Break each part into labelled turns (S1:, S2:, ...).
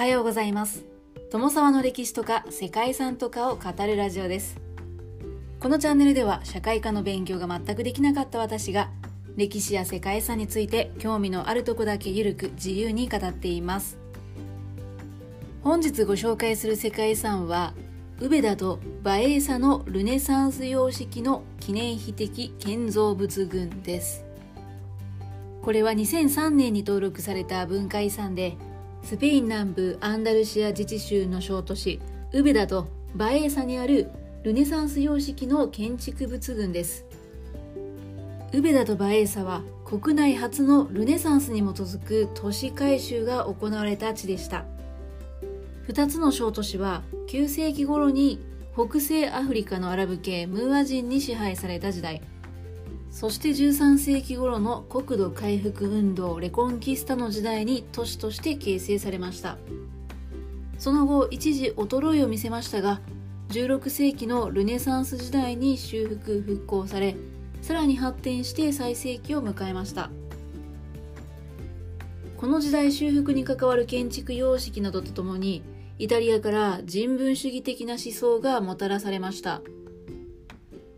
S1: はようございます。友沢の歴史とか世界遺産とかを語るラジオです。このチャンネルでは社会科の勉強が全くできなかった私が歴史や世界遺産について興味のあるとこだけゆるく自由に語っています。本日ご紹介する世界遺産は宇部田とバエーサのルネサンス様式の記念碑的建造物群です。これは2003年に登録された文化遺産でスペイン南部アンダルシア自治州の小都市ウベダとバエーサにあるルネサンス様式の建築物群です。ウベダとバエーサは国内初のルネサンスに基づく都市改修が行われた地でした。2つの小都市は9世紀頃に北西アフリカのアラブ系ムーア人に支配された時代。そして13世紀頃の国土回復運動レコンキスタの時代に都市として形成されました。その後一時衰えを見せましたが16世紀のルネサンス時代に修復復興されさらに発展して最盛期を迎えました。この時代修復に関わる建築様式などとともにイタリアから人文主義的な思想がもたらされました。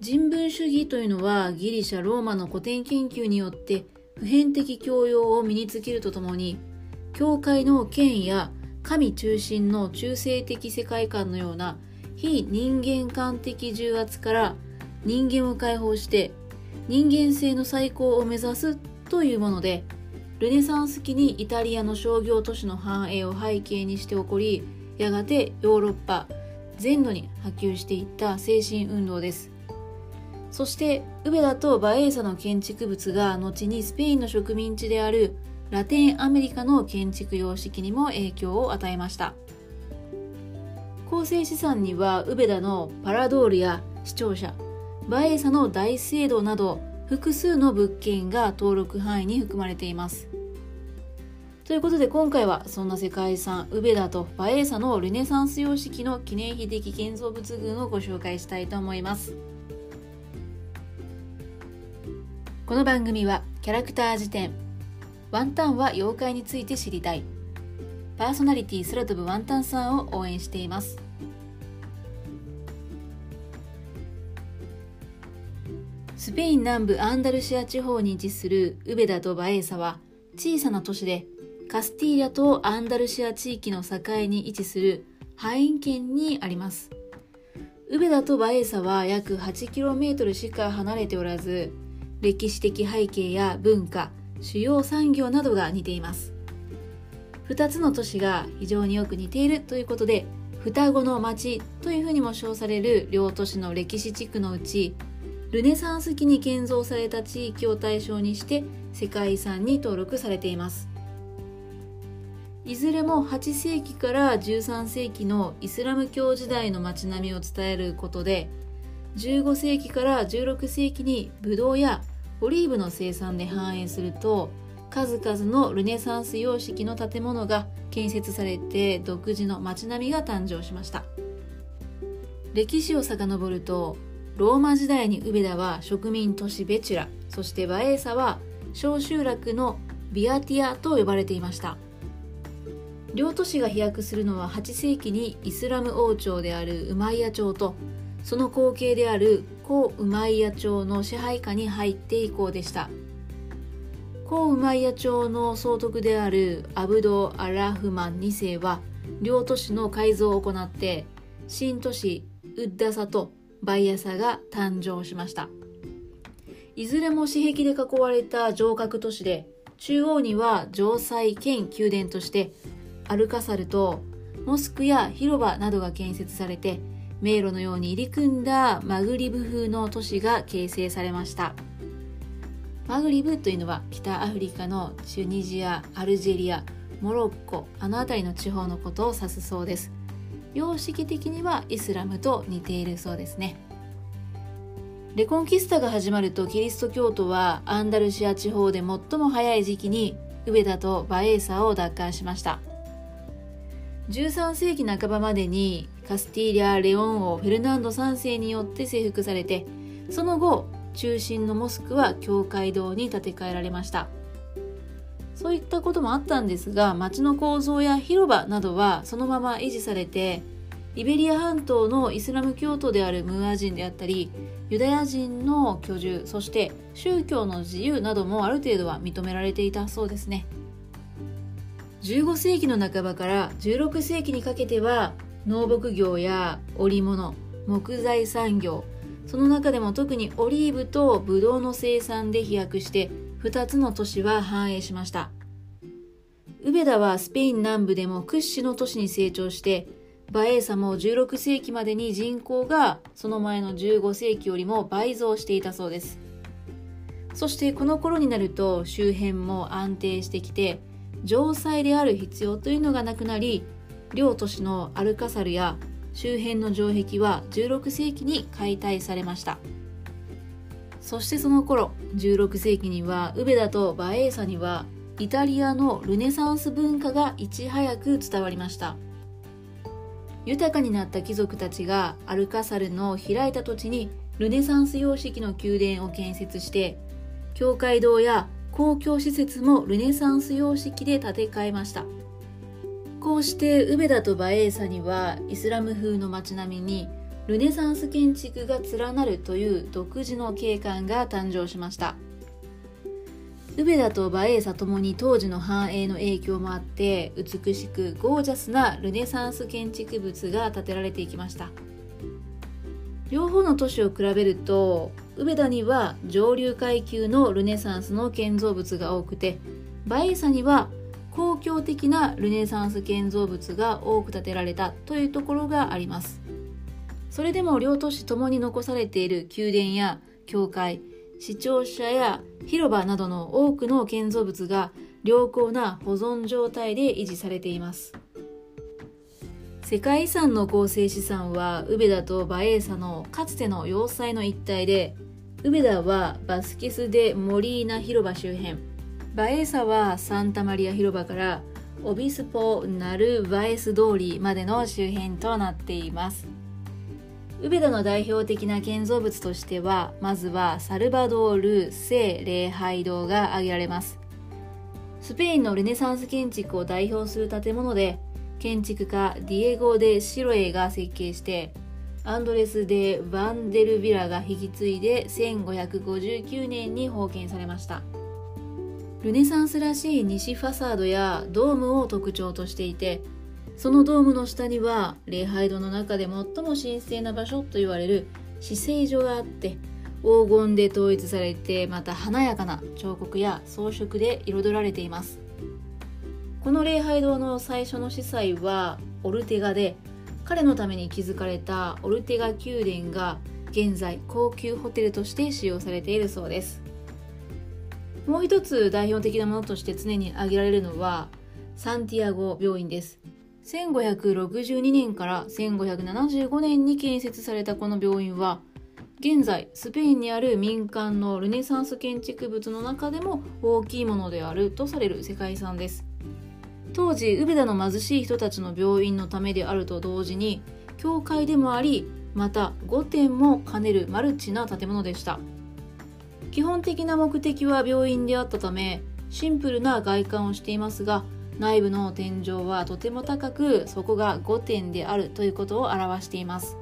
S1: 人文主義というのはギリシャ・ローマの古典研究によって普遍的教養を身につけるとともに教会の権や神中心の中性的世界観のような非人間観的重圧から人間を解放して人間性の最高を目指すというものでルネサンス期にイタリアの商業都市の繁栄を背景にして起こりやがてヨーロッパ全土に波及していった精神運動です。そしてウベダとバエーサの建築物が後にスペインの植民地であるラテンアメリカの建築様式にも影響を与えました構成資産にはウベダのパラドールや視聴者バエーサの大聖堂など複数の物件が登録範囲に含まれていますということで今回はそんな世界遺産ウベダとバエーサのルネサンス様式の記念碑的建造物群をご紹介したいと思います。この番組はキャラクター辞典ワンタンは妖怪について知りたいパーソナリティ空飛ぶワンタンさんを応援しています。スペイン南部アンダルシア地方に位置するウベダとバエーサは小さな都市でカスティーリャとアンダルシア地域の境に位置するハイン県にあります。ウベダとバエーサは約 8km しか離れておらず歴史的背景や文化主要産業などが似ています。2つの都市が非常によく似ているということで双子の町というふうにも称される両都市の歴史地区のうちルネサンス期に建造された地域を対象にして世界遺産に登録されています。いずれも8世紀から13世紀のイスラム教時代の街並みを伝えることで15世紀から16世紀にブドウやオリーブの生産で繁栄すると数々のルネサンス様式の建物が建設されて独自の街並みが誕生しました。歴史を遡るとローマ時代にウベダは植民都市ベチュラそしてバエーサは小集落のビアティアと呼ばれていました。両都市が飛躍するのは8世紀にイスラム王朝であるウマイヤ朝とその後継である古ウマイヤ朝の支配下に入って以降でした。古ウマイヤ朝の総督であるアブド・アラフマン2世は両都市の改造を行って新都市ウッダサとバイアサが誕生しました。いずれも私壁で囲われた城郭都市で中央には城塞兼宮殿としてアルカサルとモスクや広場などが建設されて迷路のように入り組んだマグリブ風の都市が形成されました。マグリブというのは北アフリカのチュニジアアルジェリアモロッコあの辺りの地方のことを指すそうです。様式的にはイスラムと似ているそうですね。レコンキスタが始まるとキリスト教徒はアンダルシア地方で最も早い時期にウベダとバエーサを奪還しました。13世紀半ばまでにカスティーリャ・レオン王フェルナンド3世によって征服されてその後中心のモスクは教会堂に建て替えられました。そういったこともあったんですが町の構造や広場などはそのまま維持されてイベリア半島のイスラム教徒であるムーア人であったりユダヤ人の居住そして宗教の自由などもある程度は認められていたそうですね。15世紀の半ばから16世紀にかけては農牧業や織物木材産業その中でも特にオリーブとブドウの生産で飛躍して2つの都市は繁栄しました。ウベダはスペイン南部でも屈指の都市に成長してバエーサも16世紀までに人口がその前の15世紀よりも倍増していたそうです。そしてこの頃になると周辺も安定してきて城塞である必要というのがなくなり両都市のアルカサルや周辺の城壁は16世紀に解体されました。そしてその頃16世紀にはウベダとバエーサにはイタリアのルネサンス文化がいち早く伝わりました。豊かになった貴族たちがアルカサルの開いた土地にルネサンス様式の宮殿を建設して教会堂や公共施設もルネサンス様式で建て替えました。こうしてウベダとバエーサにはイスラム風の街並みにルネサンス建築が連なるという独自の景観が誕生しました。ウベダとバエーサともに当時の繁栄の影響もあって美しくゴージャスなルネサンス建築物が建てられていきました。両方の都市を比べるとウベダには上流階級のルネサンスの建造物が多くてバエーサには公共的なルネサンス建造物が多く建てられたというところがあります。それでも両都市ともに残されている宮殿や教会視聴者や広場などの多くの建造物が良好な保存状態で維持されています。世界遺産の構成資産はウベダとバエーサのかつての要塞の一帯でウベダはバスケス・デ・モリーナ広場周辺。バエーサはサンタマリア広場からオビスポ・ナルバエス通りまでの周辺となっています。ウベダの代表的な建造物としてはまずはサルバドール聖礼拝堂が挙げられます。スペインのルネサンス建築を代表する建物で建築家ディエゴ・デ・シロエが設計してアンドレス・デ・バンデルビラが引き継いで1559年に封建されました。ルネサンスらしい西ファサードやドームを特徴としていてそのドームの下には礼拝堂の中で最も神聖な場所と言われる死聖所があって黄金で統一されてまた華やかな彫刻や装飾で彩られています。この礼拝堂の最初の司祭はオルテガで彼のために築かれたオルテガ宮殿が現在高級ホテルとして使用されているそうです。もう一つ代表的なものとして常に挙げられるのはサンティアゴ病院です。1562年から1575年に建設されたこの病院は現在スペインにある民間のルネサンス建築物の中でも大きいものであるとされる世界遺産です。当時ウベダの貧しい人たちの病院のためであると同時に教会でもありまた御殿も兼ねるマルチな建物でした。基本的な目的は病院であったためシンプルな外観をしていますが内部の天井はとても高くそこが5点であるということを表しています。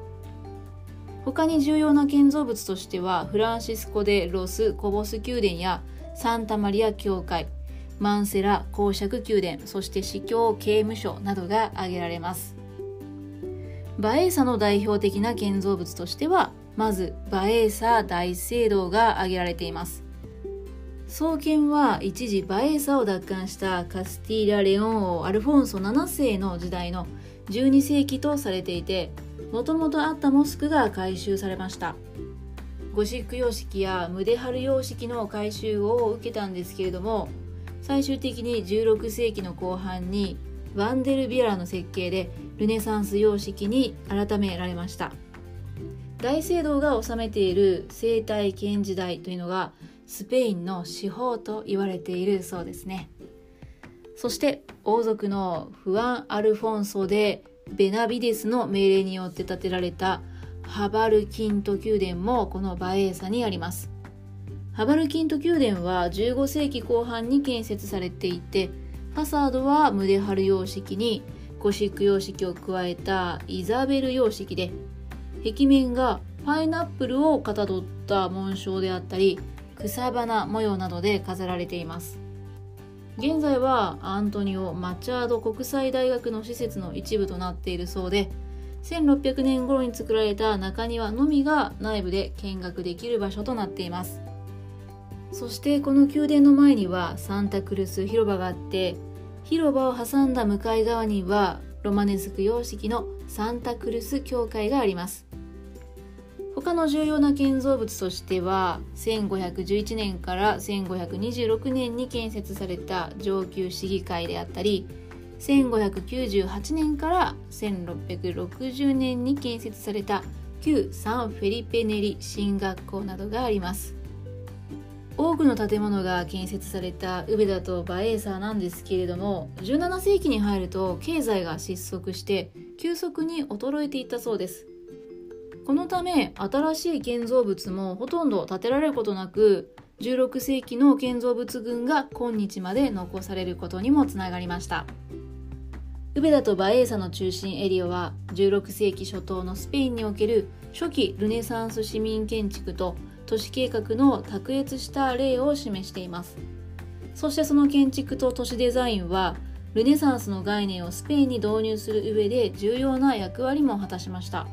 S1: 他に重要な建造物としてはフランシスコ・でロス・コボス宮殿やサンタマリア教会マンセラ公爵宮殿そして司教刑務所などが挙げられます。バエーサの代表的な建造物としてはまずバエーサ大聖堂が挙げられています。創建は一時バエーサを奪還したカスティーラ・レオン王アルフォンソ7世の時代の12世紀とされていてもともとあったモスクが改修されました。ゴシック様式やムデハル様式の改修を受けたんですけれども最終的に16世紀の後半にワンデルビアラの設計でルネサンス様式に改められました。大聖堂が治めている生態圏時代というのがスペインの司法と言われているそうですね。そして王族のフアン・アルフォンソでベナビデスの命令によって建てられたハバルキント宮殿もこのバエーサにあります。ハバルキント宮殿は15世紀後半に建設されていてファサードはムデハル様式にゴシック様式を加えたイザベル様式で壁面がパイナップルをかたどった紋章であったり草花模様などで飾られています。現在はアントニオ・マチャード国際大学の施設の一部となっているそうで1600年頃に作られた中庭のみが内部で見学できる場所となっています。そしてこの宮殿の前にはサンタクルス広場があって広場を挟んだ向かい側にはロマネスク様式のサンタクルス教会があります。他の重要な建造物としては1511年から1526年に建設された上級市議会であったり1598年から1660年に建設された旧サンフェリペネリ進学校などがあります。多くの建物が建設されたウベダとバエーサーなんですけれども17世紀に入ると経済が失速して急速に衰えていったそうです。このため新しい建造物もほとんど建てられることなく16世紀の建造物群が今日まで残されることにもつながりました。ウベダとバエーサの中心エリアは16世紀初頭のスペインにおける初期ルネサンス市民建築と都市計画の卓越した例を示しています。そしてその建築と都市デザインはルネサンスの概念をスペインに導入する上で重要な役割も果たしました。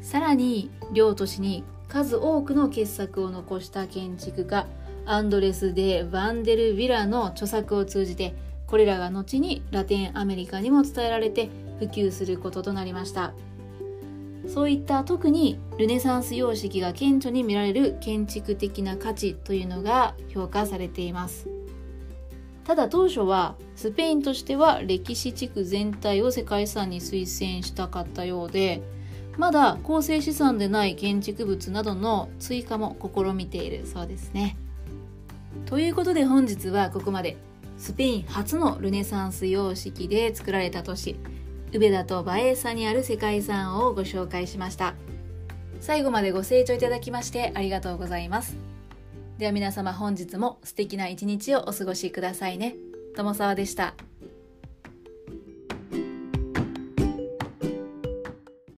S1: さらに両都市に数多くの傑作を残した建築家アンドレス・デ・ヴァンデル・ヴィラの著作を通じてこれらが後にラテンアメリカにも伝えられて普及することとなりました。そういった特にルネサンス様式が顕著に見られる建築的な価値というのが評価されていますただ当初はスペインとしては歴史地区全体を世界遺産に推薦したかったようでまだ構成資産でない建築物などの追加も試みているそうですね。ということで本日はここまで。スペイン初のルネサンス様式で作られた都市。宇部田と馬英さんにある世界遺産をご紹介しました。最後までご清聴いただきましてありがとうございます。では皆様本日も素敵な一日をお過ごしくださいね。友沢でした。